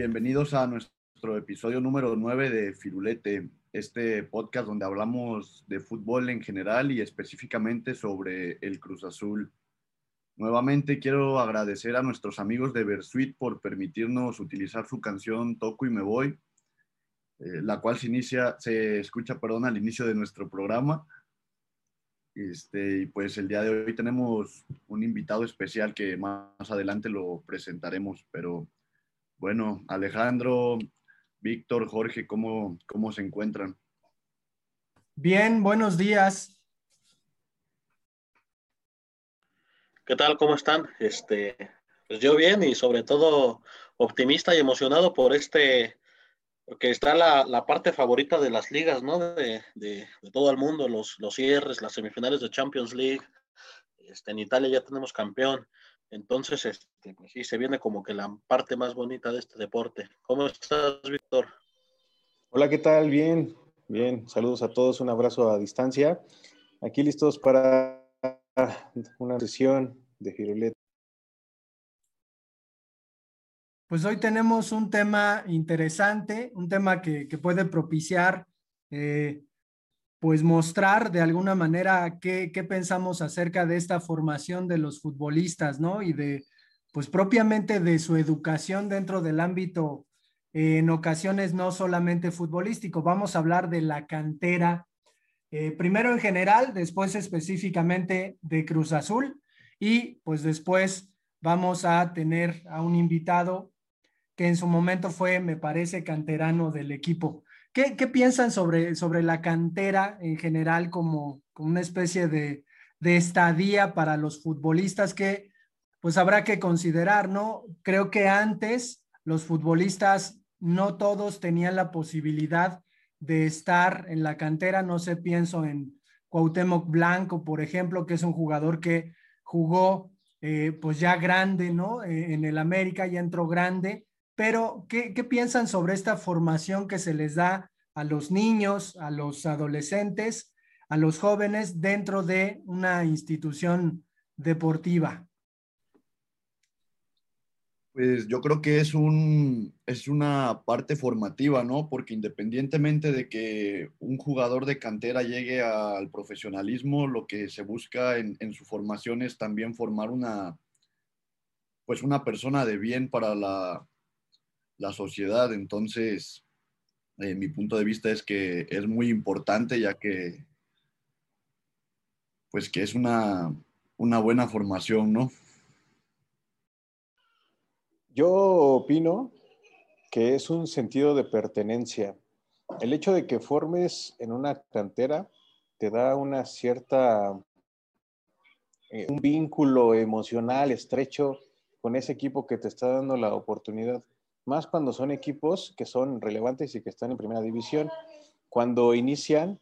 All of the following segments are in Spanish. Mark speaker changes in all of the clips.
Speaker 1: Bienvenidos a nuestro episodio número 9 de Firulete, este podcast donde hablamos de fútbol en general y específicamente sobre el Cruz Azul. Nuevamente quiero agradecer a nuestros amigos de Versuit por permitirnos utilizar su canción Toco y me voy, eh, la cual se inicia, se escucha, perdón, al inicio de nuestro programa. Este, y pues el día de hoy tenemos un invitado especial que más adelante lo presentaremos, pero bueno, Alejandro, Víctor, Jorge, ¿cómo, cómo se encuentran?
Speaker 2: Bien, buenos días.
Speaker 3: ¿Qué tal? ¿Cómo están? Este, pues yo bien y sobre todo optimista y emocionado por este, porque está la, la parte favorita de las ligas, ¿no? De, de, de, todo el mundo, los, los cierres, las semifinales de Champions League. Este, en Italia ya tenemos campeón. Entonces, este, pues sí, se viene como que la parte más bonita de este deporte. ¿Cómo estás, Víctor?
Speaker 4: Hola, ¿qué tal? Bien, bien. Saludos a todos, un abrazo a distancia. Aquí listos para una sesión de Firulete.
Speaker 2: Pues hoy tenemos un tema interesante, un tema que, que puede propiciar, eh, pues mostrar de alguna manera qué, qué, pensamos acerca de esta formación de los futbolistas, ¿no? Y de, pues propiamente de su educación dentro del ámbito, eh, en ocasiones no solamente futbolístico. Vamos a hablar de la cantera eh, primero en general, después específicamente de Cruz Azul y pues después vamos a tener a un invitado que en su momento fue, me parece, canterano del equipo. ¿Qué, piensan sobre, sobre la cantera en general como, como una especie de, de estadía para los futbolistas que pues habrá que considerar, ¿no? Creo que antes los futbolistas no todos tenían la posibilidad de estar en la cantera. No sé, pienso en Cuauhtémoc Blanco, por ejemplo, que es un jugador que jugó eh, pues ya grande, ¿no? Eh, en el América ya entró grande. Pero, ¿qué, ¿qué piensan sobre esta formación que se les da a los niños, a los adolescentes, a los jóvenes dentro de una institución deportiva?
Speaker 1: Pues yo creo que es, un, es una parte formativa, ¿no? Porque independientemente de que un jugador de cantera llegue al profesionalismo, lo que se busca en, en su formación es también formar una, pues una persona de bien para la, la sociedad. Entonces, eh, mi punto de vista es que es muy importante ya que, pues que es una, una buena formación, ¿no?
Speaker 4: Yo opino que es un sentido de pertenencia. El hecho de que formes en una cantera te da una cierta, eh, un vínculo emocional estrecho con ese equipo que te está dando la oportunidad. Más cuando son equipos que son relevantes y que están en primera división. Cuando inician,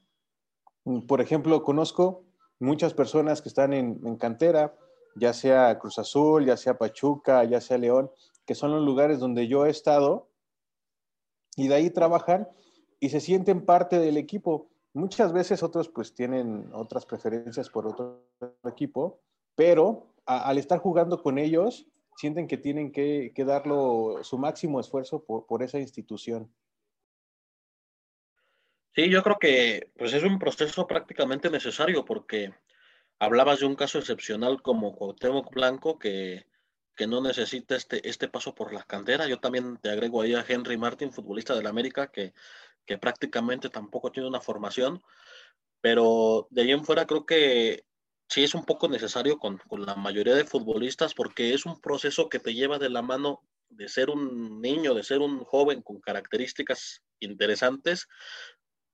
Speaker 4: por ejemplo, conozco muchas personas que están en, en cantera, ya sea Cruz Azul, ya sea Pachuca, ya sea León, que son los lugares donde yo he estado, y de ahí trabajan y se sienten parte del equipo. Muchas veces otros pues tienen otras preferencias por otro equipo, pero al estar jugando con ellos, sienten que tienen que, que darlo su máximo esfuerzo por, por, esa institución.
Speaker 3: Sí, yo creo que pues es un proceso prácticamente necesario porque hablabas de un caso excepcional como Cuauhtémoc Blanco que que no necesita este, este paso por la cantera. Yo también te agrego ahí a Henry Martin, futbolista del América, que, que prácticamente tampoco tiene una formación, pero de ahí en fuera creo que sí es un poco necesario con, con, la mayoría de futbolistas porque es un proceso que te lleva de la mano de ser un niño, de ser un joven con características interesantes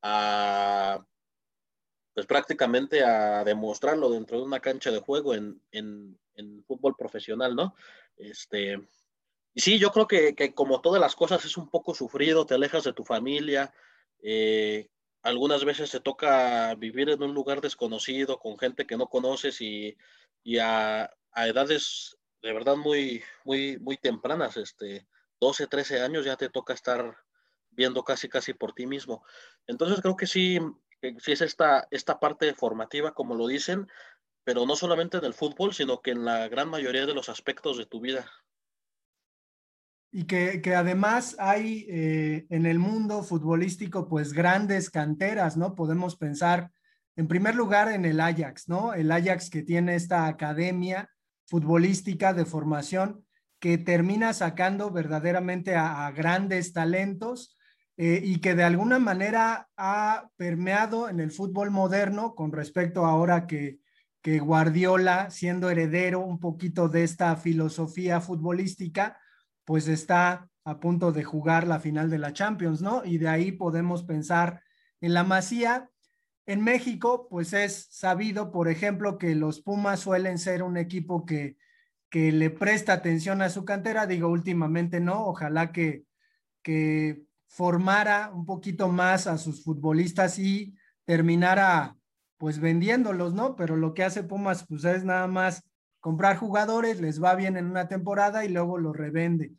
Speaker 3: a pues prácticamente a demostrarlo dentro de una cancha de juego en, en, en fútbol profesional, ¿no? Este, y sí, yo creo que, que, como todas las cosas es un poco sufrido, te alejas de tu familia, eh, algunas veces te toca vivir en un lugar desconocido, con gente que no conoces y, y a, edades de verdad muy, muy, muy tempranas, este, 12, 13 años ya te toca estar viendo casi, casi por ti mismo. Entonces creo que sí, que sí es esta, esta parte formativa, como lo dicen, pero no solamente en el fútbol, sino que en la gran mayoría de los aspectos de tu vida.
Speaker 2: Y que, que además hay eh, en el mundo futbolístico pues grandes canteras, ¿no? Podemos pensar en primer lugar en el Ajax, ¿no? El Ajax que tiene esta academia futbolística de formación que termina sacando verdaderamente a, grandes talentos eh, y que de alguna manera ha permeado en el fútbol moderno con respecto ahora que, que Guardiola, siendo heredero un poquito de esta filosofía futbolística, pues está a punto de jugar la final de la Champions, ¿no? Y de ahí podemos pensar en la Masía. En México, pues es sabido, por ejemplo, que los Pumas suelen ser un equipo que, que le presta atención a su cantera. Digo, últimamente no, ojalá que, que formara un poquito más a sus futbolistas y terminara pues vendiéndolos, ¿no? Pero lo que hace Pumas pues es nada más comprar jugadores, les va bien en una temporada y luego los revende.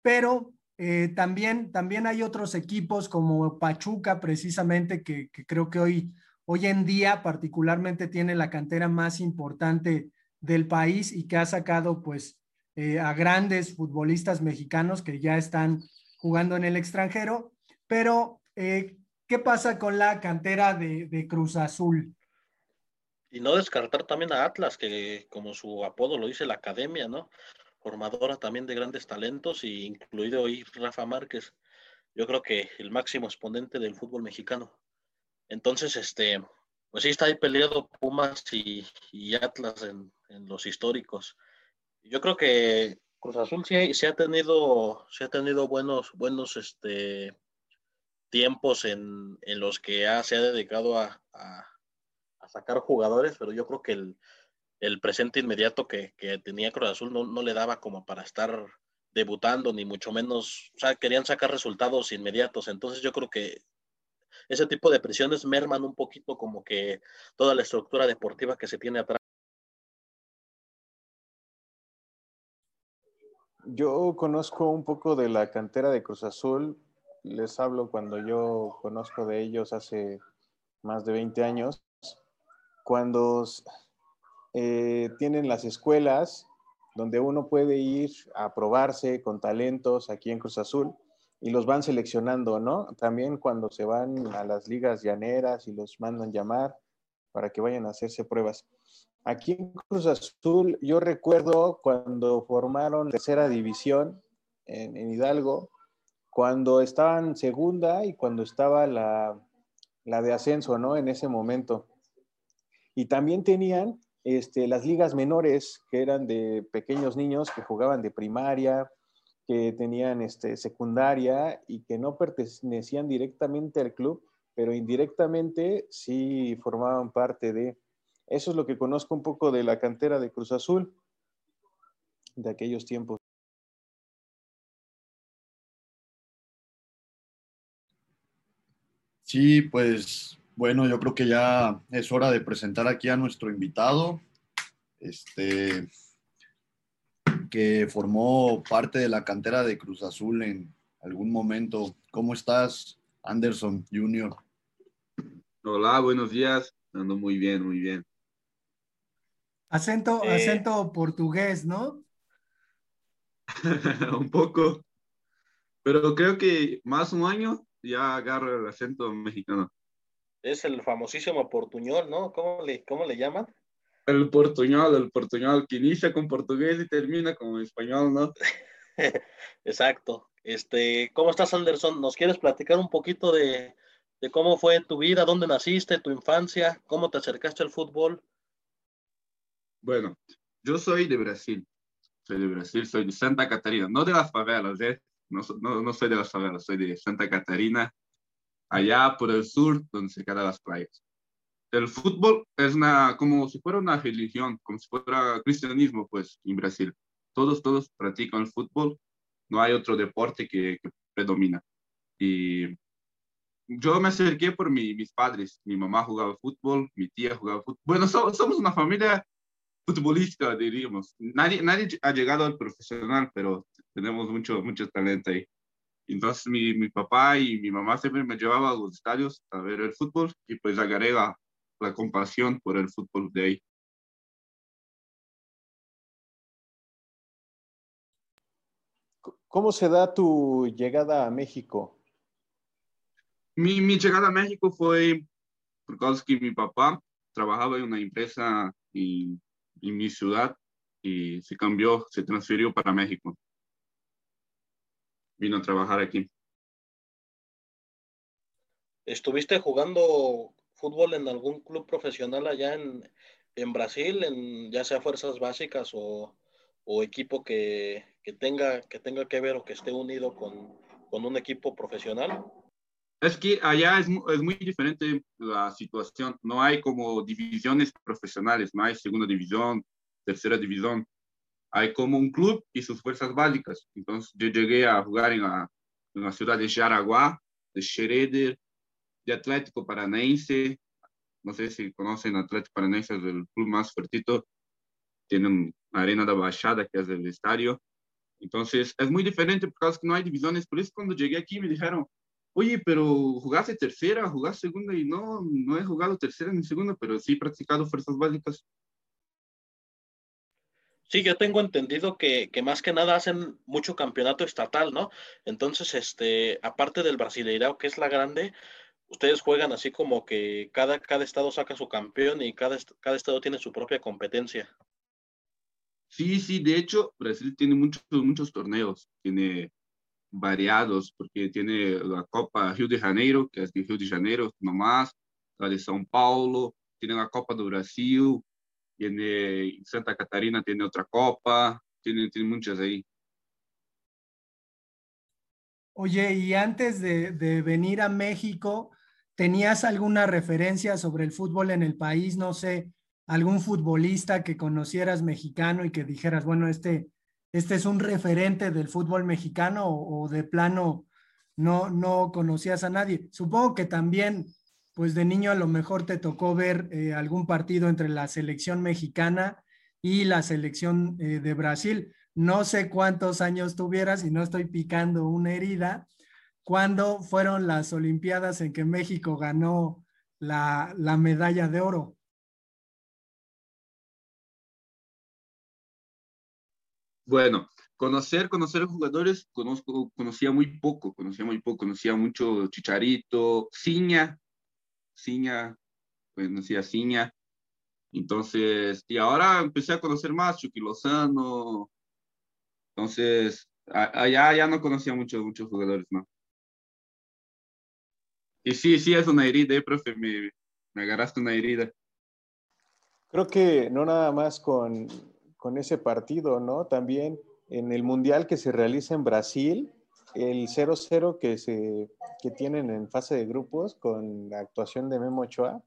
Speaker 2: Pero eh, también, también hay otros equipos como Pachuca, precisamente, que, creo que hoy, hoy en día particularmente tiene la cantera más importante del país y que ha sacado pues eh, a grandes futbolistas mexicanos que ya están jugando en el extranjero. Pero, eh, ¿qué pasa con la cantera de, de Cruz Azul?
Speaker 3: Y no descartar también a Atlas, que como su apodo lo dice la academia, ¿no? Formadora también de grandes talentos, y incluido hoy Rafa Márquez. Yo creo que el máximo exponente del fútbol mexicano. Entonces, este, pues sí está ahí peleado Pumas y, Atlas en, los históricos. Yo creo que Cruz Azul sí, ha tenido, sí ha tenido buenos, buenos este, tiempos en, los que se ha dedicado a sacar jugadores, pero yo creo que el, presente inmediato que, tenía Cruz Azul no, le daba como para estar debutando, ni mucho menos, o sea, querían sacar resultados inmediatos. Entonces yo creo que ese tipo de presiones merman un poquito como que toda la estructura deportiva que se tiene atrás.
Speaker 4: Yo conozco un poco de la cantera de Cruz Azul. Les hablo cuando yo conozco de ellos hace más de 20 años cuando eh, tienen las escuelas donde uno puede ir a probarse con talentos aquí en Cruz Azul y los van seleccionando, ¿no? También cuando se van a las ligas llaneras y los mandan llamar para que vayan a hacerse pruebas. Aquí en Cruz Azul, yo recuerdo cuando formaron tercera división en, en Hidalgo, cuando estaban segunda y cuando estaba la, la de ascenso, ¿no? En ese momento. Y también tenían este, las ligas menores, que eran de pequeños niños que jugaban de primaria, que tenían este, secundaria y que no pertenecían directamente al club, pero indirectamente sí formaban parte de... Eso es lo que conozco un poco de la cantera de Cruz Azul de aquellos tiempos.
Speaker 1: Sí, pues bueno, yo creo que ya es hora de presentar aquí a nuestro invitado, este, que formó parte de la cantera de Cruz Azul en algún momento. ¿Cómo estás, Anderson Junior?
Speaker 5: Hola, buenos días. Ando muy bien, muy bien.
Speaker 2: Acento, eh. acento portugués, ¿no?
Speaker 5: un poco. Pero creo que más un año ya agarro el acento mexicano.
Speaker 3: Es el famosísimo portuñol, ¿no? ¿Cómo le, cómo le llaman?
Speaker 5: El portuñol, el portuñol, que inicia con portugués y termina con español, ¿no?
Speaker 3: Exacto. Este, ¿cómo estás, Anderson? ¿Nos quieres platicar un poquito de, de cómo fue tu vida, dónde naciste, tu infancia, cómo te acercaste al fútbol?
Speaker 5: Bueno, yo soy de Brasil. Soy de Brasil, soy de Santa Catarina, no de las favelas, ¿eh? No, no, no soy de las favelas, soy de Santa Catarina, allá por el sur, donde se quedan las playas. El fútbol es una, como si fuera una religión, como si fuera cristianismo, pues, en Brasil. Todos, todos practican el fútbol, no hay otro deporte que, predomina. Y yo me acerqué por mi, mis padres. Mi mamá jugaba fútbol, mi tía jugaba fútbol. Bueno, somos una familia futbolística, diríamos. Nadie, nadie ha llegado al profesional, pero tenemos mucho, mucho talento ahí. Entonces mi, mi, papá y mi mamá siempre me llevaban a los estadios a ver el fútbol y pues agarré la, la compasión por el fútbol de ahí.
Speaker 4: ¿Cómo se da tu llegada a México?
Speaker 5: Mi, mi llegada a México fue por causa que mi papá trabajaba en una empresa en, en mi ciudad y se cambió, se transfirió para México. Vino a trabajar aquí.
Speaker 3: ¿Estuviste jugando fútbol en algún club profesional allá en, en Brasil, en ya sea fuerzas básicas o, o equipo que, que, tenga, que tenga que ver o que esté unido con, con un equipo profesional?
Speaker 5: Es que allá es, es, muy diferente la situación. No hay como divisiones profesionales, no hay segunda división, tercera división. Hay como un club y sus fuerzas básicas. Entonces yo llegué a jugar en la, en la ciudad de Jaraguá, de Schroeder, de Atlético Paranaense. No sé si conocen Atlético Paranaense, es el club más fuertito. Tienen Arena da Baixada, que es el estadio. Entonces es muy diferente porque no hay divisiones. Por eso cuando llegué aquí me dijeron, oye, pero jugaste tercera, jugaste segunda y no, no he jugado tercera ni segunda, pero sí he practicado fuerzas básicas.
Speaker 3: Sí, yo tengo entendido que, que, más que nada hacen mucho campeonato estatal, ¿no? Entonces, este, aparte del Brasileirao, que es la grande, ustedes juegan así como que cada, cada estado saca su campeón y cada, cada estado tiene su propia competencia.
Speaker 5: Sí, sí, de hecho, Brasil tiene muchos, muchos torneos, tiene variados, porque tiene la Copa Rio de Janeiro, que es de Rio de Janeiro nomás, la de São Paulo, tiene la Copa do Brasil, tiene Santa Catarina, tiene otra Copa, tiene, tiene muchas ahí.
Speaker 2: Oye, y antes de, de venir a México, ¿tenías alguna referencia sobre el fútbol en el país? No sé, algún futbolista que conocieras mexicano y que dijeras, bueno, este, este es un referente del fútbol mexicano o, de plano no, no conocías a nadie. Supongo que también, pues de niño a lo mejor te tocó ver eh, algún partido entre la selección mexicana y la selección eh, de Brasil. No sé cuántos años tuvieras y no estoy picando una herida. ¿Cuándo fueron las Olimpiadas en que México ganó la, la medalla de oro?
Speaker 5: Bueno, conocer, conocer jugadores, conozco, conocía muy poco, conocía muy poco, conocía mucho Chicharito, Ciña, Ciña, conocía Ciña. Entonces, y ahora empecé a conocer más, Chucky Lozano. Entonces, allá ya no conocía muchos, muchos jugadores, ¿no? Y sí, sí, es una herida, eh, profe, me, me agarraste una herida.
Speaker 4: Creo que no nada más con, con ese partido, ¿no? También en el Mundial que se realiza en Brasil, el 0-0 que, se, que tienen en fase de grupos con la actuación de Memo Ochoa.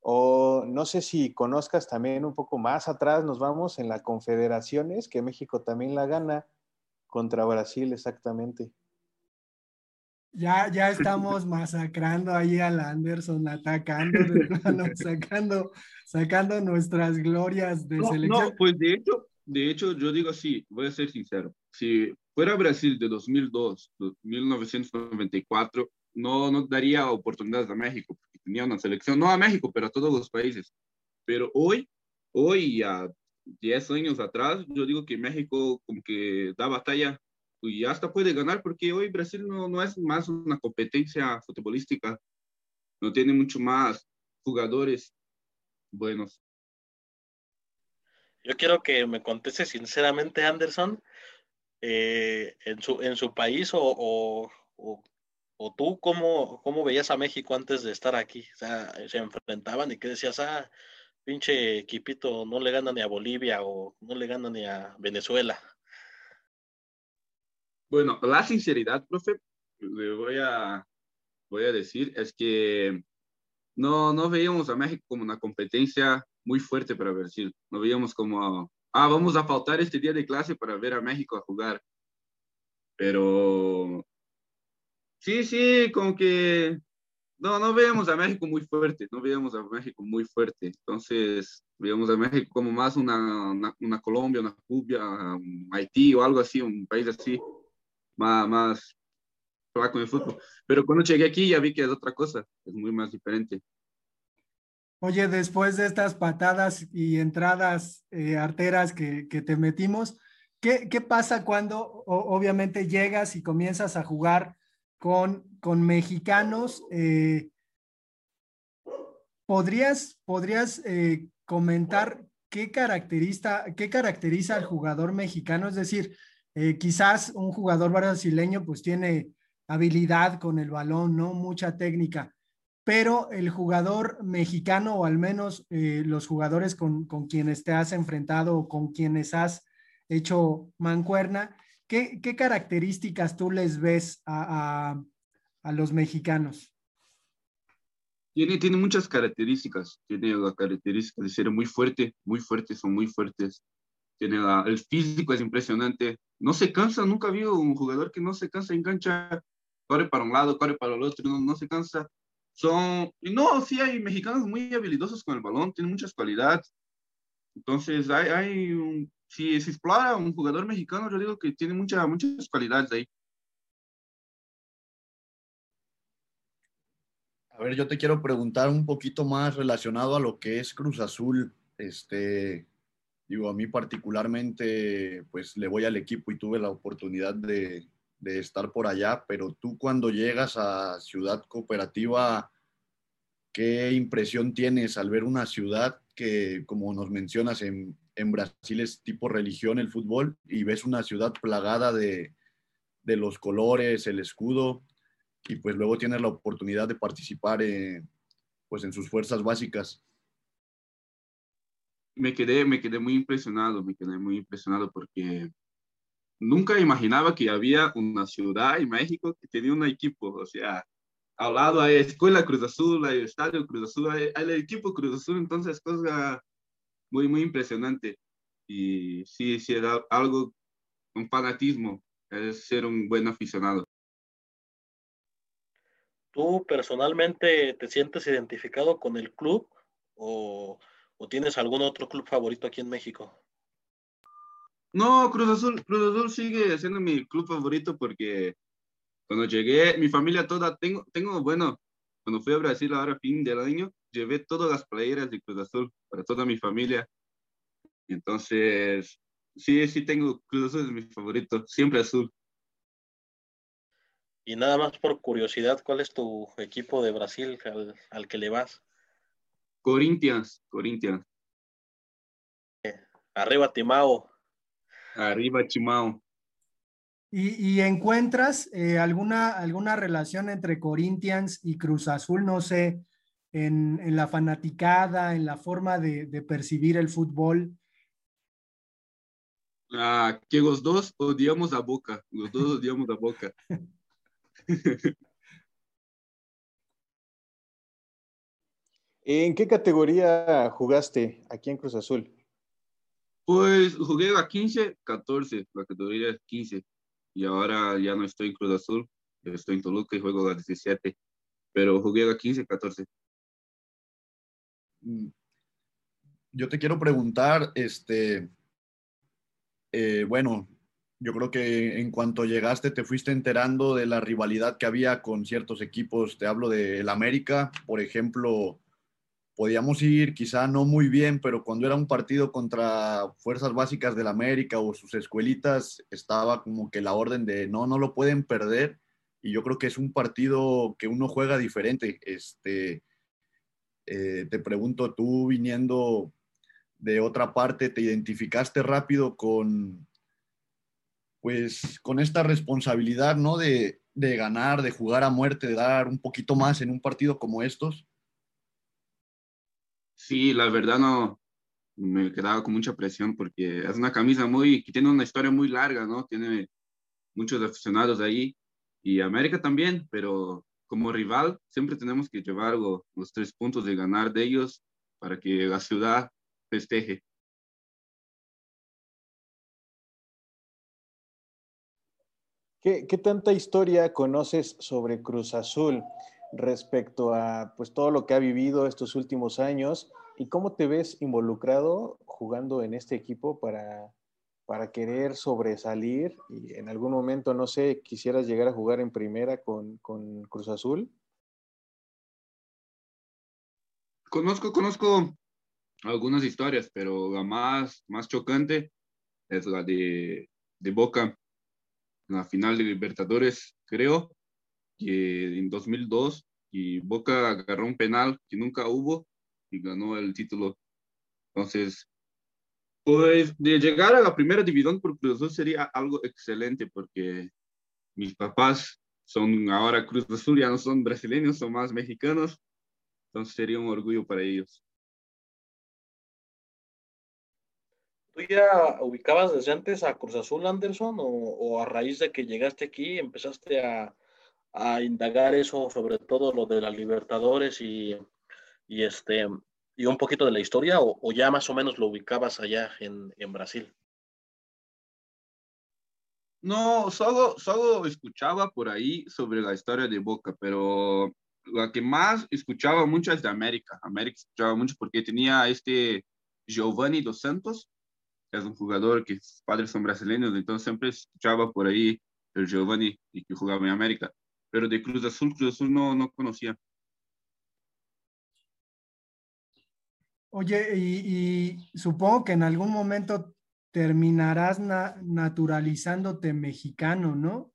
Speaker 4: O no sé si conozcas también un poco más atrás, nos vamos en la Confederaciones, que México también la gana contra Brasil exactamente.
Speaker 2: Ya, ya estamos masacrando ahí al Anderson, atacando, sacando, sacando nuestras glorias de
Speaker 5: no,
Speaker 2: selección.
Speaker 5: No, pues de hecho, de hecho, yo digo así, voy a ser sincero. Si fuera Brasil de 2002, 1994, no, no daría oportunidades a México, porque tenía una selección, no a México, pero a todos los países. Pero hoy, hoy, a 10 años atrás, yo digo que México como que da batalla y hasta puede ganar porque hoy Brasil no, no es más una competencia futbolística, no tiene mucho más jugadores buenos.
Speaker 3: Yo quiero que me conteste sinceramente, Anderson, eh, en, su, en su país o, o, tú, ¿cómo, ¿cómo veías a México antes de estar aquí? O sea, se enfrentaban y qué decías, ah, pinche equipito, no le gana ni a Bolivia o no le gana ni a Venezuela.
Speaker 5: Bueno, la sinceridad, profe, le voy a, voy a decir, es que no, no veíamos a México como una competencia muy fuerte para Brasil. No veíamos como, ah, vamos a faltar este día de clase para ver a México a jugar. Pero sí, sí, como que no, no veíamos a México muy fuerte, no veíamos a México muy fuerte. Entonces, veíamos a México como más una, una, una Colombia, una Cuba, un Haití o algo así, un país así más, más flaco de fútbol. Pero cuando llegué aquí ya vi que es otra cosa, es muy más diferente.
Speaker 2: Oye, después de estas patadas y entradas eh, arteras que, te metimos, ¿qué, pasa cuando obviamente llegas y comienzas a jugar con, con mexicanos? Eh, ¿Podrías, podrías eh, comentar qué caracteriza, qué caracteriza al jugador mexicano? Es decir, quizás un jugador brasileño pues tiene habilidad con el balón, ¿no? Mucha técnica, pero el jugador mexicano o al menos eh, los jugadores con, con, quienes te has enfrentado o con quienes has hecho mancuerna, ¿qué, qué características tú les ves a, a, los mexicanos?
Speaker 5: Tiene, tiene muchas características. Tiene la característica de ser muy fuerte, muy fuertes, son muy fuertes. Tiene el físico, es impresionante. No se cansa, nunca vi un jugador que no se cansa en cancha. Corre para un lado, corre para el otro, no, no se cansa. Son, no, sí hay mexicanos muy habilidosos con el balón, tienen muchas cualidades. Entonces, hay, hay si se explora un jugador mexicano, yo digo que tiene mucha, muchas cualidades ahí.
Speaker 1: A ver, yo te quiero preguntar un poquito más relacionado a lo que es Cruz Azul. Este, digo, a mí particularmente, pues le voy al equipo y tuve la oportunidad de, de estar por allá, pero tú cuando llegas a Ciudad Cooperativa, ¿qué impresión tienes al ver una ciudad que, como nos mencionas, en, en Brasil es tipo religión el fútbol y ves una ciudad plagada de, de los colores, el escudo? y pues luego tienes la oportunidad de participar eh, pues en sus fuerzas básicas.
Speaker 5: Me quedé, me quedé muy impresionado, me quedé muy impresionado porque nunca imaginaba que había una ciudad en México que tenía un equipo, o sea, al lado hay Escuela Cruz Azul, hay Estadio Cruz Azul, hay, el equipo Cruz Azul, entonces cosa muy, muy impresionante. Y sí, sí, era algo, un fanatismo, es ser un buen aficionado.
Speaker 3: ¿Tú personalmente te sientes identificado con el club o, tienes algún otro club favorito aquí en México?
Speaker 5: No, Cruz Azul, Cruz Azul sigue siendo mi club favorito porque cuando llegué, mi familia toda, tengo, tengo, bueno, cuando fui a Brasil ahora fin del año, llevé todas las playeras de Cruz Azul para toda mi familia. Entonces, sí, sí tengo Cruz Azul es mi favorito, siempre azul.
Speaker 3: Y nada más por curiosidad, ¿cuál es tu equipo de Brasil al, al que le vas?
Speaker 5: Corinthians, Corinthians.
Speaker 3: Arriba Timao.
Speaker 5: Arriba Timao.
Speaker 2: ¿Y, y encuentras eh, alguna, alguna relación entre Corinthians y Cruz Azul? No sé, en, en la fanaticada, en la forma de, de percibir el fútbol.
Speaker 5: Ah, que los dos odiamos a Boca, los dos odiamos a Boca.
Speaker 4: ¿En qué categoría jugaste aquí en Cruz Azul?
Speaker 5: Pues jugué a 15, 14, la categoría es 15. Y ahora ya no estoy en Cruz Azul, estoy en Toluca y juego a 17. Pero jugué a 15, 14.
Speaker 1: Yo te quiero preguntar, este, eh, bueno, yo creo que en cuanto llegaste te fuiste enterando de la rivalidad que había con ciertos equipos. Te hablo del América, por ejemplo, podíamos ir quizá no muy bien, pero cuando era un partido contra fuerzas básicas del América o sus escuelitas, estaba como que la orden de no, no lo pueden perder. Y yo creo que es un partido que uno juega diferente. Este, eh, te pregunto, tú viniendo de otra parte, ¿te identificaste rápido con, pues con esta responsabilidad, ¿no? De, de, ganar, de jugar a muerte, de dar un poquito más en un partido como estos?
Speaker 5: Sí, la verdad no, me quedaba con mucha presión porque es una camisa muy, que tiene una historia muy larga, ¿no? Tiene muchos aficionados ahí y América también, pero como rival siempre tenemos que llevar los tres puntos de ganar de ellos para que la ciudad festeje.
Speaker 4: ¿Qué, ¿Qué, tanta historia conoces sobre Cruz Azul respecto a pues, todo lo que ha vivido estos últimos años y cómo te ves involucrado jugando en este equipo para, para querer sobresalir y en algún momento, no sé, quisieras llegar a jugar en primera con, con Cruz Azul?
Speaker 5: Conozco, conozco algunas historias, pero la más, más chocante es la de de Boca en la final de Libertadores, creo, que en 2002, y Boca agarró un penal que nunca hubo y ganó el título. Entonces, pues de llegar a la primera división por Cruz Azul sería algo excelente porque mis papás son ahora Cruz Azul, ya no son brasileños, son más mexicanos. Entonces sería un orgullo para ellos.
Speaker 3: ¿Tú ya ubicabas desde antes a Cruz Azul, Anderson, o, a raíz de que llegaste aquí empezaste a, indagar eso, sobre todo lo de las Libertadores y, este, y un poquito de la historia, o, ya más o menos lo ubicabas allá en, en Brasil?
Speaker 5: No, solo, solo escuchaba por ahí sobre la historia de Boca, pero la que más escuchaba mucho es de América. América escuchaba mucho porque tenía este Giovanni dos Santos, que es un jugador que sus padres son brasileños, entonces siempre escuchaba por ahí el Giovanni y que jugaba en América. Pero de Cruz Azul, Cruz Azul no, no conocía.
Speaker 2: Oye, y, y, supongo que en algún momento terminarás naturalizándote mexicano, ¿no?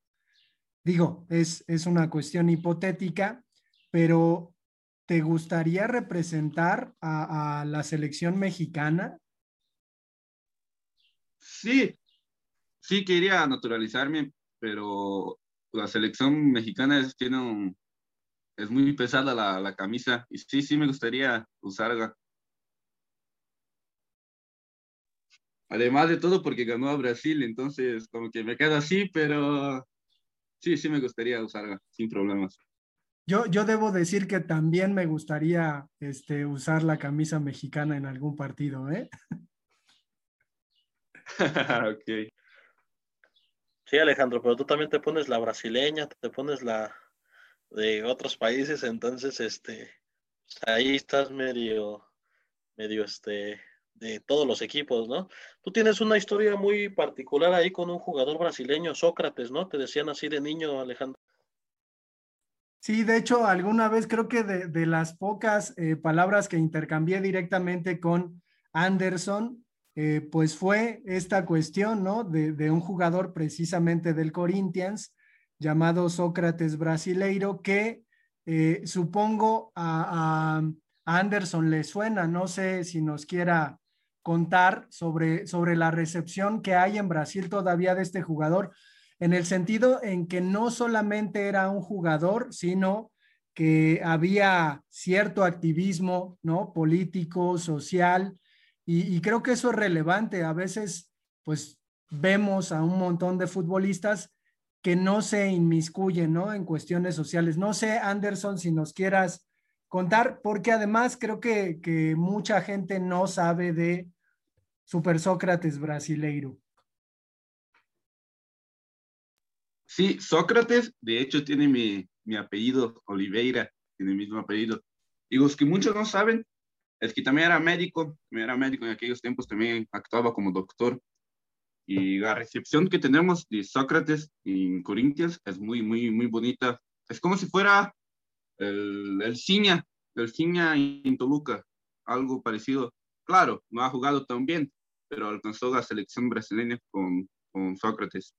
Speaker 2: Digo, es, es una cuestión hipotética, pero ¿te gustaría representar a, la selección mexicana?
Speaker 5: Sí, sí quería naturalizarme, pero la selección mexicana es, tiene es muy pesada la, la camisa y sí, sí me gustaría usarla. Además de todo porque ganó a Brasil, entonces como que me queda así, pero sí, sí me gustaría usarla sin problemas.
Speaker 2: Yo, yo debo decir que también me gustaría este, usar la camisa mexicana en algún partido, ¿eh?
Speaker 5: ok.
Speaker 3: Sí, Alejandro, pero tú también te pones la brasileña, te pones la de otros países, entonces, este, ahí estás medio, medio, este, de todos los equipos, ¿no? Tú tienes una historia muy particular ahí con un jugador brasileño, Sócrates, ¿no? Te decían así de niño, Alejandro.
Speaker 2: Sí, de hecho, alguna vez creo que de, las pocas eh, palabras que intercambié directamente con Anderson, eh, pues fue esta cuestión, ¿no? De, un jugador precisamente del Corinthians llamado Sócrates Brasileiro, que eh, supongo a, a, Anderson le suena, no sé si nos quiera contar sobre, sobre la recepción que hay en Brasil todavía de este jugador, en el sentido en que no solamente era un jugador, sino que había cierto activismo, ¿no? Político, social, y, creo que eso es relevante. A veces, pues, vemos a un montón de futbolistas que no se inmiscuyen, ¿no? En cuestiones sociales. No sé, Anderson, si nos quieras contar, porque además creo que, mucha gente no sabe de Super Sócrates brasileiro.
Speaker 5: Sí, Sócrates, de hecho, tiene mi, mi apellido, Oliveira, tiene el mismo apellido. Y los que muchos no saben es que también era médico, era médico en aquellos tiempos, también actuaba como doctor. Y la recepción que tenemos de Sócrates en Corinthians es muy, muy, muy bonita. Es como si fuera el, el Ciña, el Ciña en Toluca, algo parecido. Claro, no ha jugado tan bien, pero alcanzó la selección brasileña con, con Sócrates.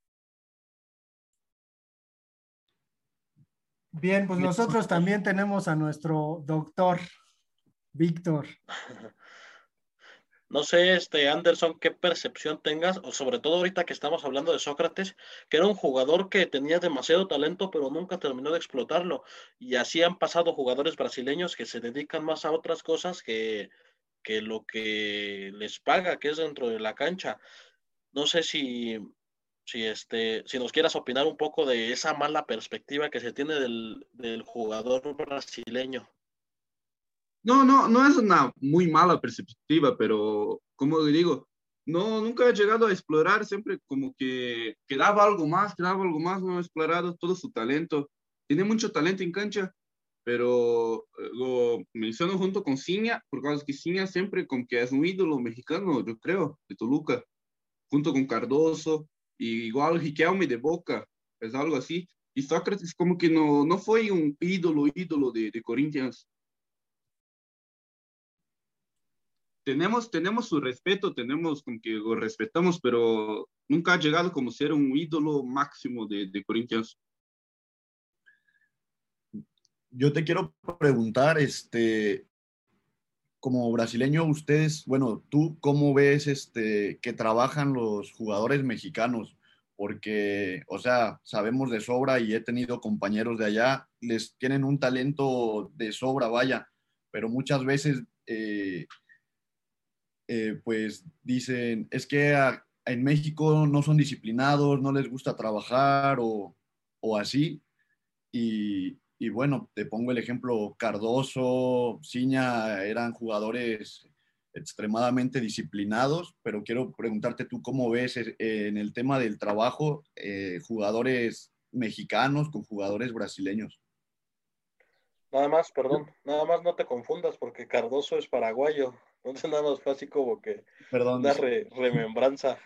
Speaker 2: Bien, pues nosotros también tenemos a nuestro doctor Víctor.
Speaker 3: No sé, este Anderson, qué percepción tengas, o sobre todo ahorita que estamos hablando de Sócrates, que era un jugador que tenía demasiado talento, pero nunca terminó de explotarlo. Y así han pasado jugadores brasileños que se dedican más a otras cosas que, que lo que les paga, que es dentro de la cancha. No sé si, si, este, si nos quieras opinar un poco de esa mala perspectiva que se tiene del, del jugador brasileño.
Speaker 5: No, no, no es una muy mala perspectiva, pero como digo, no, nunca he llegado a explorar, siempre como que quedaba algo más, quedaba algo más, no he explorado todo su talento. Tiene mucho talento en cancha, pero lo menciono junto con Ciña, porque es que Ciña siempre como que es un ídolo mexicano, yo creo, de Toluca, junto con Cardoso, y igual Riquelme de Boca, es algo así. Y Sócrates como que no, no fue un ídolo, ídolo de, de Corinthians. Tenemos, tenemos su respeto, tenemos como que lo respetamos, pero nunca ha llegado como ser un ídolo máximo de, de Corinthians.
Speaker 1: Yo te quiero preguntar, este, como brasileño, ustedes, bueno, tú cómo ves este, que trabajan los jugadores mexicanos, porque, o sea, sabemos de sobra y he tenido compañeros de allá, les tienen un talento de sobra, vaya, pero muchas veces, eh, eh, pues dicen, es que en México no son disciplinados, no les gusta trabajar o, o así, y, y bueno, te pongo el ejemplo, Cardoso, Ciña eran jugadores extremadamente disciplinados, pero quiero preguntarte tú cómo ves eh, en el tema del trabajo eh, jugadores mexicanos con jugadores brasileños.
Speaker 3: Nada más, perdón, nada más no te confundas porque Cardoso es paraguayo, entonces nada más fue así como que
Speaker 1: perdón,
Speaker 3: una remembranza.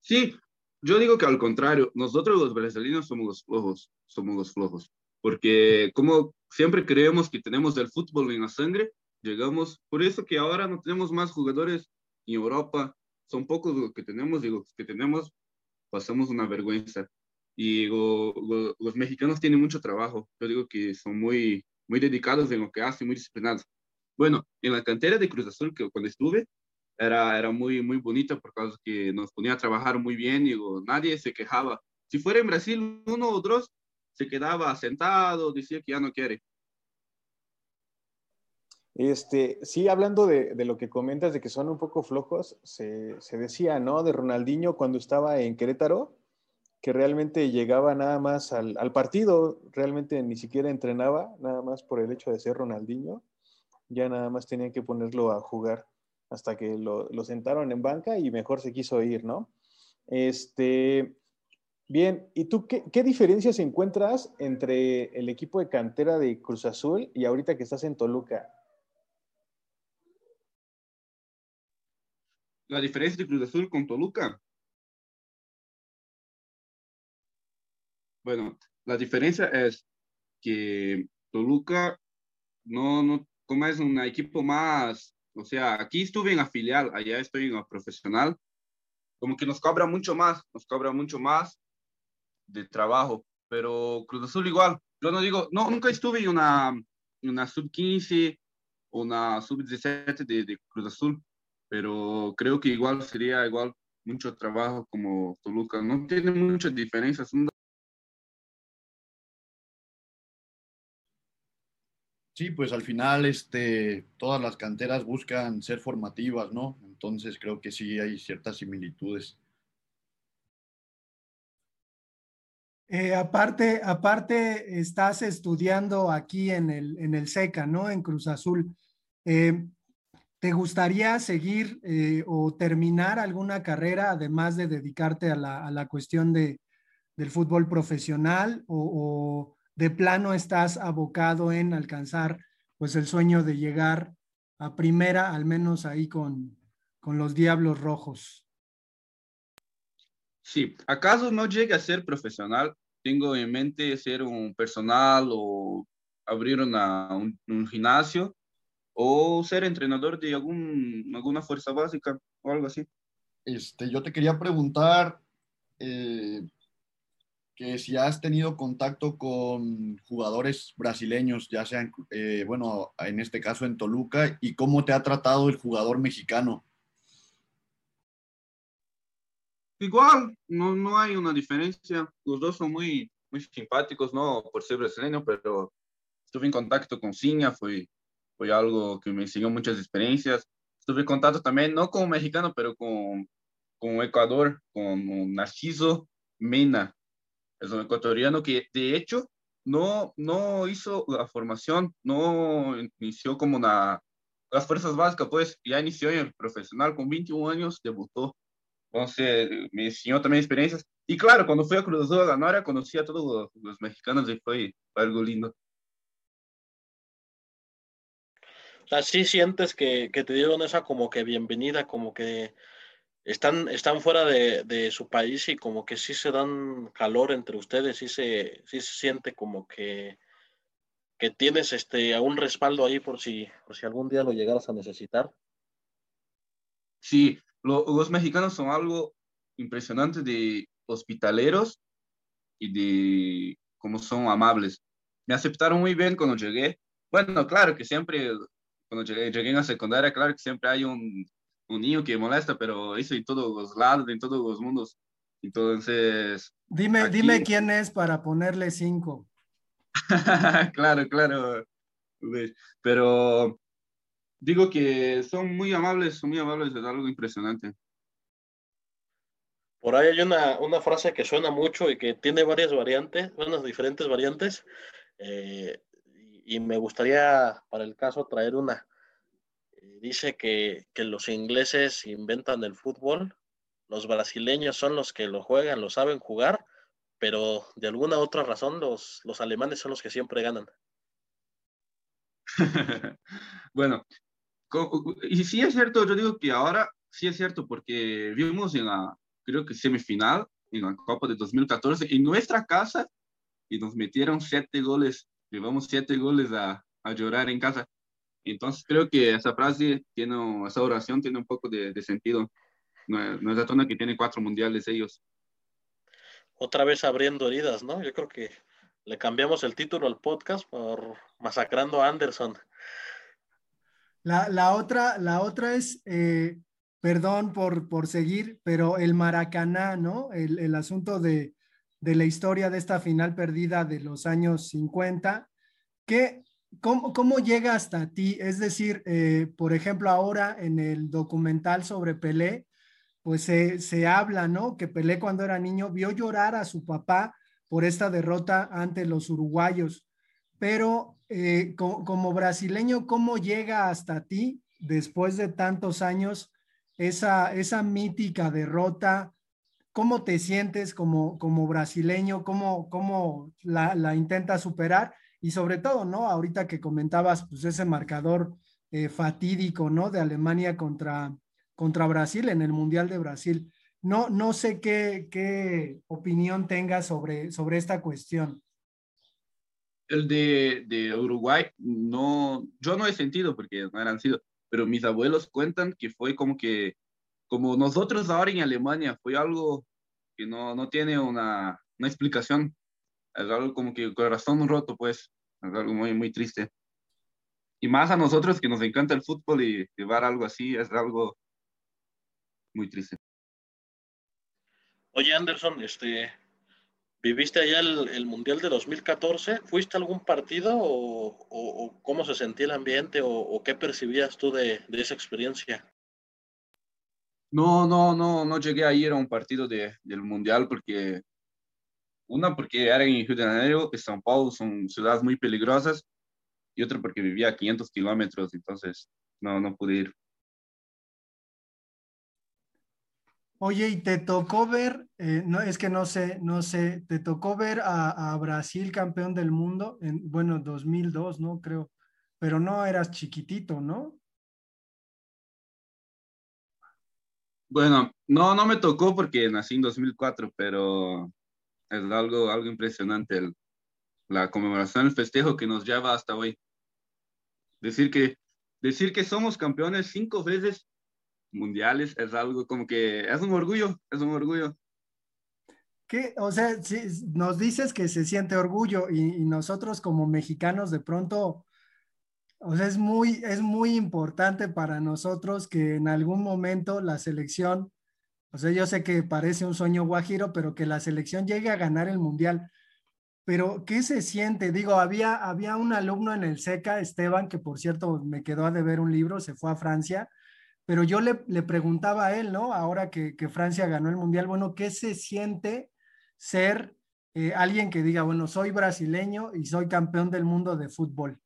Speaker 5: Sí, yo digo que al contrario, nosotros los brasileños somos los flojos, somos los flojos, porque como siempre creemos que tenemos el fútbol en la sangre, llegamos, por eso que ahora no tenemos más jugadores en Europa, son pocos los que tenemos, digo, los que tenemos, pasamos una vergüenza. Y los mexicanos tienen mucho trabajo, yo digo que son muy, muy dedicados en lo que hacen, muy disciplinados. Bueno, en la cantera de Cruz Azul, que cuando estuve, era, era muy, muy bonita por causa que nos ponía a trabajar muy bien, digo, nadie se quejaba. Si fuera en Brasil, uno o dos se quedaba sentado, decía que ya no quiere.
Speaker 4: Este, sí, hablando de, de, lo que comentas de que son un poco flojos, se, se, decía, ¿no? De Ronaldinho cuando estaba en Querétaro, que realmente llegaba nada más al, partido, realmente ni siquiera entrenaba, nada más por el hecho de ser Ronaldinho, ya nada más tenían que ponerlo a jugar hasta que lo, lo, sentaron en banca y mejor se quiso ir, ¿no? Este, bien, ¿y tú qué, qué, diferencias encuentras entre el equipo de cantera de Cruz Azul y ahorita que estás en Toluca?
Speaker 5: La diferencia de Cruz Azul con Toluca. Bueno, la diferencia es que Toluca no, no, como es un equipo más o sea, aquí estuve en la filial, allá estoy en la profesional. Como que nos cobra mucho más, nos cobra mucho más de trabajo. Pero Cruz Azul igual. Yo no digo, no, nunca estuve en una, una sub-15 o una sub-17 de, de Cruz Azul. Pero creo que igual sería igual mucho trabajo como Toluca. No tiene muchas diferencias.
Speaker 1: Sí, pues al final este, todas las canteras buscan ser formativas, ¿no? Entonces creo que sí hay ciertas similitudes.
Speaker 2: Eh, aparte, aparte, estás estudiando aquí en el, en el SECA, ¿no? En Cruz Azul. Eh, ¿Te gustaría seguir eh, o terminar alguna carrera, además de dedicarte a la, a la cuestión de, del fútbol profesional o, o de plano estás abocado en alcanzar pues el sueño de llegar a primera, al menos ahí con, con los Diablos Rojos.
Speaker 5: Sí, acaso no llegue a ser profesional, tengo en mente ser un personal o abrir una, un, un, gimnasio o ser entrenador de algún, alguna fuerza básica o algo así.
Speaker 1: Este, yo te quería preguntar, eh, que si has tenido contacto con jugadores brasileños, ya sean, eh, bueno, en este caso en Toluca, y cómo te ha tratado el jugador mexicano.
Speaker 5: Igual, no, no hay una diferencia. Los dos son muy, muy simpáticos, no por ser brasileño, pero estuve en contacto con Ciña, fue, fue algo que me enseñó muchas experiencias. Estuve en contacto también, no con mexicano, pero con, con Ecuador, con Narciso Mena, es un ecuatoriano que de hecho no, no hizo la formación, no inició como una, las fuerzas básicas, pues ya inició en el profesional, con 21 años debutó. Entonces me enseñó también experiencias. Y claro, cuando fui a Cruz Azul a ganar, conocí a todos los, los mexicanos y fue algo lindo.
Speaker 3: Así sientes que, que te dieron esa como que bienvenida, como que están, están fuera de, de, su país y como que sí se dan calor entre ustedes, sí se, sí se siente como que, que tienes este, un respaldo ahí por si, por si algún día lo llegaras a necesitar.
Speaker 5: Sí, los mexicanos son algo impresionante de hospitaleros y de cómo son amables. Me aceptaron muy bien cuando llegué. Bueno, claro que siempre, cuando llegué, llegué en la secundaria, claro que siempre hay un, un niño que molesta, pero eso en todos los lados, en todos los mundos. Entonces.
Speaker 2: Dime, dime quién es para ponerle cinco.
Speaker 5: claro, claro. Pero digo que son muy amables, son muy amables, es algo impresionante.
Speaker 3: Por ahí hay una, una frase que suena mucho y que tiene varias variantes, unas diferentes variantes, eh, y me gustaría, para el caso, traer una. Dice que, que los ingleses inventan el fútbol, los brasileños son los que lo juegan, lo saben jugar, pero de alguna otra razón los, los alemanes son los que siempre ganan.
Speaker 5: bueno, y sí es cierto, yo digo que ahora sí es cierto, porque vimos en la, creo que semifinal, en la Copa de 2014, en nuestra casa, y nos metieron siete goles, llevamos siete goles a, a llorar en casa. Entonces creo que esa frase, tiene, esa oración tiene un poco de, de sentido. No, no es la zona que tiene cuatro mundiales ellos.
Speaker 3: Otra vez abriendo heridas, ¿no? Yo creo que le cambiamos el título al podcast por Masacrando a Anderson.
Speaker 2: La, la otra, la otra es, eh, perdón por, por seguir, pero el Maracaná, ¿no? El, el asunto de, de, la historia de esta final perdida de los años 50. ¿Qué, cómo, cómo llega hasta ti? Es decir, eh, por ejemplo, ahora en el documental sobre Pelé, pues se, se, habla, ¿no? Que Pelé cuando era niño vio llorar a su papá por esta derrota ante los uruguayos. Pero eh, como, brasileño, ¿cómo llega hasta ti después de tantos años esa, esa mítica derrota? ¿Cómo te sientes como, como brasileño? ¿Cómo, cómo la, la intentas superar? Y sobre todo, ¿no? Ahorita que comentabas, pues ese marcador eh, fatídico, ¿no? De Alemania contra, contra Brasil en el Mundial de Brasil. No, no sé qué, qué opinión tengas sobre, sobre esta cuestión.
Speaker 5: El de, de, Uruguay, no, yo no he sentido porque no eran sido, pero mis abuelos cuentan que fue como que, como nosotros ahora en Alemania, fue algo que no, no tiene una, una explicación. Es algo como que corazón roto, pues, es algo muy, muy triste. Y más a nosotros que nos encanta el fútbol y llevar algo así es algo muy triste.
Speaker 3: Oye, Anderson, este, ¿viviste allá el, el, Mundial de 2014? ¿Fuiste a algún partido o, o, o cómo se sentía el ambiente o, o qué percibías tú de, de, esa experiencia?
Speaker 5: No, no, no, no llegué a ir a un partido de, del Mundial porque, una, porque era en Río de Janeiro y São Paulo son ciudades muy peligrosas y otra porque vivía a 500 kilómetros, entonces no, no pude ir.
Speaker 2: Oye, ¿y te tocó ver, eh, no, es que no sé, no sé, te tocó ver a, a, Brasil campeón del mundo en, bueno, 2002, ¿no? Creo, pero no eras chiquitito, ¿no?
Speaker 5: Bueno, no, no me tocó porque nací en 2004, pero es algo, algo impresionante el, la conmemoración, el festejo que nos lleva hasta hoy. Decir que, decir que somos campeones cinco veces mundiales es algo como que es un orgullo, es un orgullo.
Speaker 2: ¿Qué? O sea, si nos dices que se siente orgullo y, y, nosotros como mexicanos de pronto, o sea, es muy, es muy importante para nosotros que en algún momento la selección, o sea, yo sé que parece un sueño guajiro, pero que la selección llegue a ganar el mundial. Pero, ¿qué se siente? Digo, había, había un alumno en el SECA, Esteban, que por cierto me quedó a deber un libro, se fue a Francia, pero yo le, le, preguntaba a él, ¿no? Ahora que, que, Francia ganó el Mundial, bueno, ¿qué se siente ser eh, alguien que diga, bueno, soy brasileño y soy campeón del mundo de fútbol?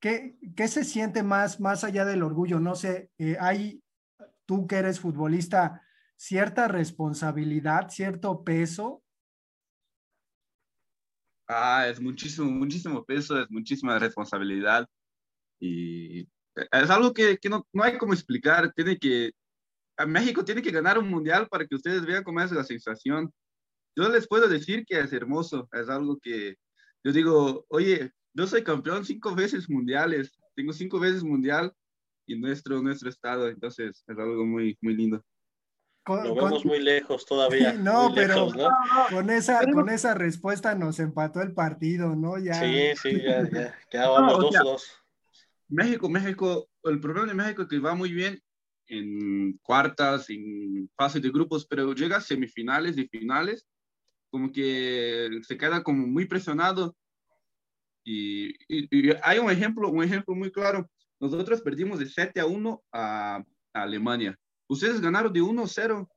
Speaker 2: ¿Qué, qué se siente más, más allá del orgullo? No sé, eh, hay, tú que eres futbolista, cierta responsabilidad, cierto peso.
Speaker 5: Ah, es muchísimo, muchísimo peso, es muchísima responsabilidad y es algo que, que no, no, hay como explicar. Tiene que, México tiene que ganar un mundial para que ustedes vean cómo es la sensación. Yo les puedo decir que es hermoso, es algo que yo digo, oye, yo soy campeón cinco veces mundiales, tengo cinco veces mundial y nuestro, nuestro estado, entonces es algo muy, muy lindo.
Speaker 3: Lo vemos muy lejos todavía.
Speaker 2: no, pero Con, esa, con esa respuesta nos empató el partido, ¿no?
Speaker 3: Ya. Sí, sí, ya, ya, ya vamos dos, dos.
Speaker 5: México, México, el problema de México es que va muy bien en cuartas, en fase de grupos, pero llega a semifinales y finales, como que se queda como muy presionado. Y, hay un ejemplo, un ejemplo muy claro. Nosotros perdimos de 7 a 1 a, a Alemania. Ustedes ganaron de 1 a 0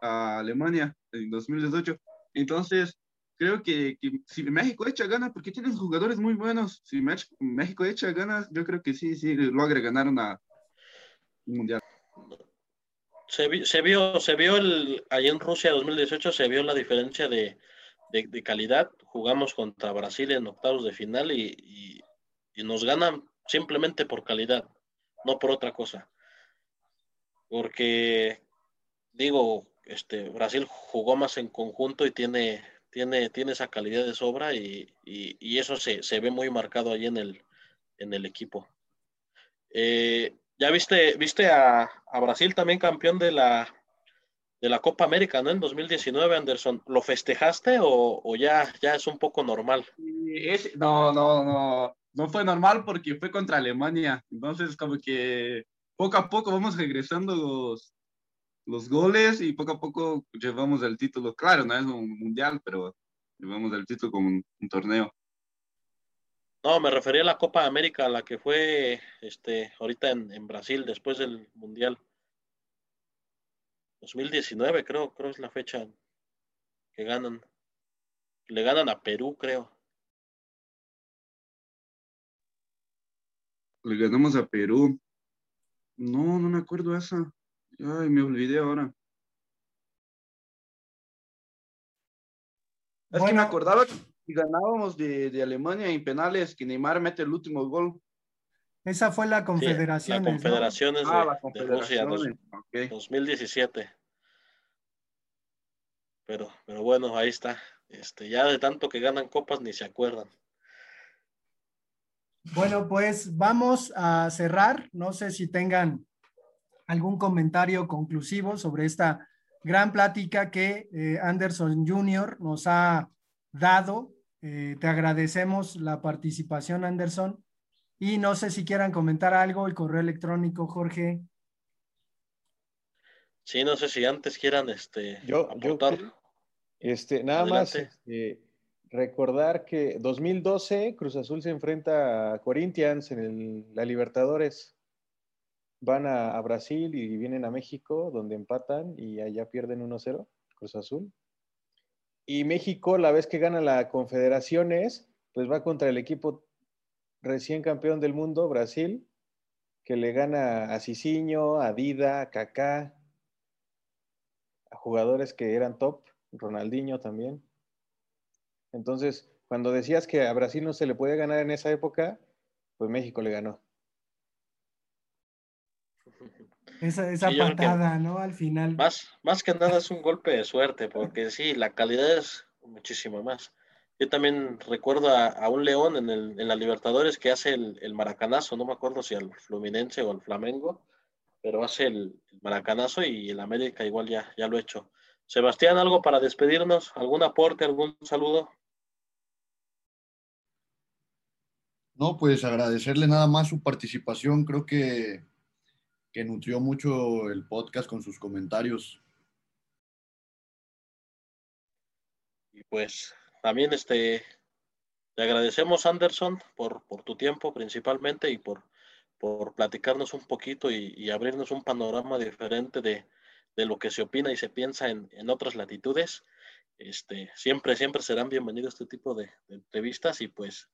Speaker 5: a Alemania en 2018. Entonces, creo que, si México echa ganas, porque tienen jugadores muy buenos, si México echa ganas, yo creo que sí, sí, logra ganar una, un mundial.
Speaker 3: Se, se, vio, se vio el, ahí en Rusia 2018, se vio la diferencia de, de, calidad. Jugamos contra Brasil en octavos de final y, y, y nos ganan simplemente por calidad, no por otra cosa. Porque, digo, este, Brasil jugó más en conjunto y tiene tiene, tiene esa calidad de sobra y, eso se, ve muy marcado ahí en el, en el equipo. Eh, ya viste, viste a, Brasil también campeón de la, de la Copa América, ¿no? En 2019, Anderson. ¿Lo festejaste o, ya, ya es un poco normal?
Speaker 5: no, no, no. No fue normal porque fue contra Alemania. Entonces, como que poco a poco vamos regresando los, los goles y poco a poco llevamos el título. Claro, no es un mundial, pero llevamos el título como un, torneo.
Speaker 3: No, me refería a la Copa América, la que fue este, ahorita en, Brasil, después del Mundial. 2019, creo, creo es la fecha que ganan. Le ganan a Perú, creo.
Speaker 5: Le ganamos a Perú. No, no me acuerdo esa. Ay, me olvidé ahora. Es que me acordaba que ganábamos de, de, Alemania en penales, que Neymar mete el último gol.
Speaker 2: Esa fue la Confederación. la
Speaker 3: Confederaciones, de, ah, la Rusia, 2017. Pero, pero bueno, ahí está. Este, ya de tanto que ganan copas ni se acuerdan.
Speaker 2: Bueno, pues vamos a cerrar. No sé si tengan algún comentario conclusivo sobre esta gran plática que eh, Anderson Jr. nos ha dado. Eh, te agradecemos la participación, Anderson. Y no sé si quieran comentar algo, el correo electrónico, Jorge.
Speaker 3: Sí, no sé si antes quieran este,
Speaker 4: yo, este, nada más este, recordar que 2012 Cruz Azul se enfrenta a Corinthians en la Libertadores van a, Brasil y vienen a México, donde empatan y allá pierden 1-0, Cruz Azul. Y México, la vez que gana la Confederaciones, pues va contra el equipo recién campeón del mundo, Brasil, que le gana a Cicinho, a Dida, a Kaká, a jugadores que eran top, Ronaldinho también. Entonces, cuando decías que a Brasil no se le puede ganar en esa época, pues México le ganó.
Speaker 2: Esa, esa patada, ¿no? Al final.
Speaker 3: Más, más que nada es un golpe de suerte, porque sí, la calidad es muchísimo más. Yo también recuerdo a, un León en, el, en la Libertadores que hace el, maracanazo, no me acuerdo si al Fluminense o al Flamengo, pero hace el, maracanazo y el América igual ya, ya lo ha hecho. Sebastián, ¿algo para despedirnos? ¿Algún aporte, algún saludo?
Speaker 1: No, pues agradecerle nada más su participación. Creo que que nutrió mucho el podcast con sus comentarios.
Speaker 3: Y pues también este, te agradecemos, Anderson, por, por tu tiempo principalmente y por, por platicarnos un poquito y, abrirnos un panorama diferente de, de, lo que se opina y se piensa en, en, otras latitudes. Este, siempre, siempre serán bienvenidos este tipo de, entrevistas y pues,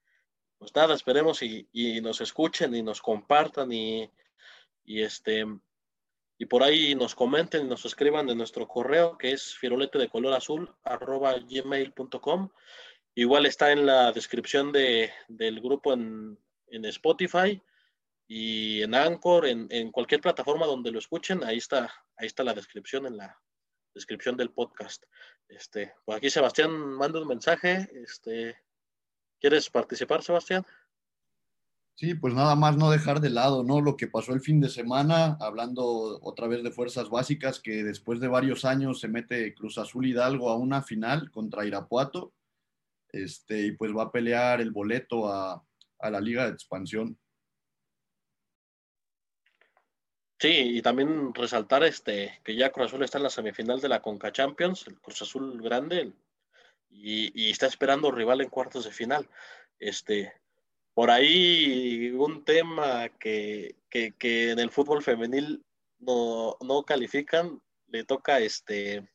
Speaker 3: pues nada, esperemos y, y, nos escuchen y nos compartan y, y este y por ahí nos comenten y nos escriban de nuestro correo que es firulete de color azul arroba gmail.com igual está en la descripción de, del grupo en, en, Spotify y en Anchor en, en, cualquier plataforma donde lo escuchen ahí está ahí está la descripción en la descripción del podcast este pues aquí Sebastián manda un mensaje este ¿Quieres participar, Sebastián?
Speaker 1: Sí, pues nada más no dejar de lado, ¿no? Lo que pasó el fin de semana, hablando otra vez de fuerzas básicas, que después de varios años se mete Cruz Azul Hidalgo a una final contra Irapuato, este, y pues va a pelear el boleto a, a la Liga de Expansión.
Speaker 3: Sí, y también resaltar este que ya Cruz Azul está en la semifinal de la Conca Champions, el Cruz Azul grande, y, está esperando rival en cuartos de final. Este, por ahí un tema que, en el fútbol femenil no, califican, le toca este,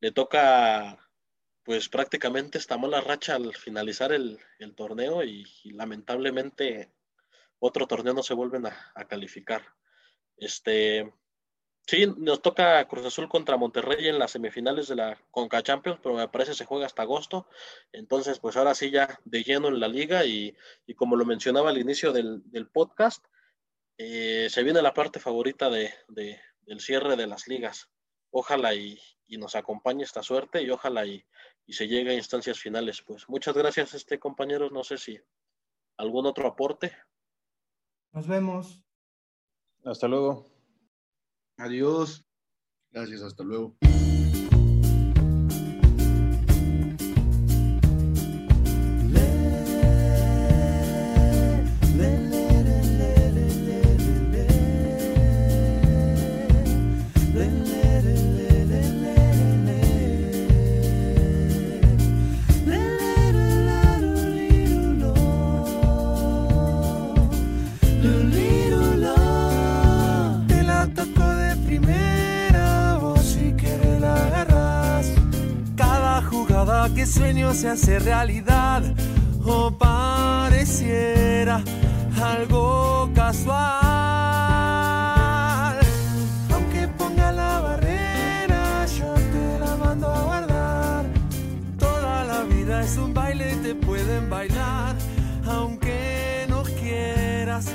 Speaker 3: le toca pues prácticamente esta mala racha al finalizar el, torneo y lamentablemente otro torneo no se vuelven a, calificar. Este, sí, nos toca Cruz Azul contra Monterrey en las semifinales de la Conca Champions, pero me parece se juega hasta agosto. Entonces, pues ahora sí ya de lleno en la liga y, como lo mencionaba al inicio del, podcast, eh, se viene la parte favorita de, del cierre de las ligas. Ojalá y, nos acompañe esta suerte y ojalá y, y, se llegue a instancias finales. Pues muchas gracias, este compañeros. No sé si algún otro aporte.
Speaker 2: Nos vemos.
Speaker 4: Hasta luego.
Speaker 1: Adiós. Gracias, hasta luego.
Speaker 6: Sueño se hace realidad o pareciera algo casual. Aunque ponga la barrera, yo te la mando a guardar. Toda la vida es un baile, te pueden bailar, aunque no quieras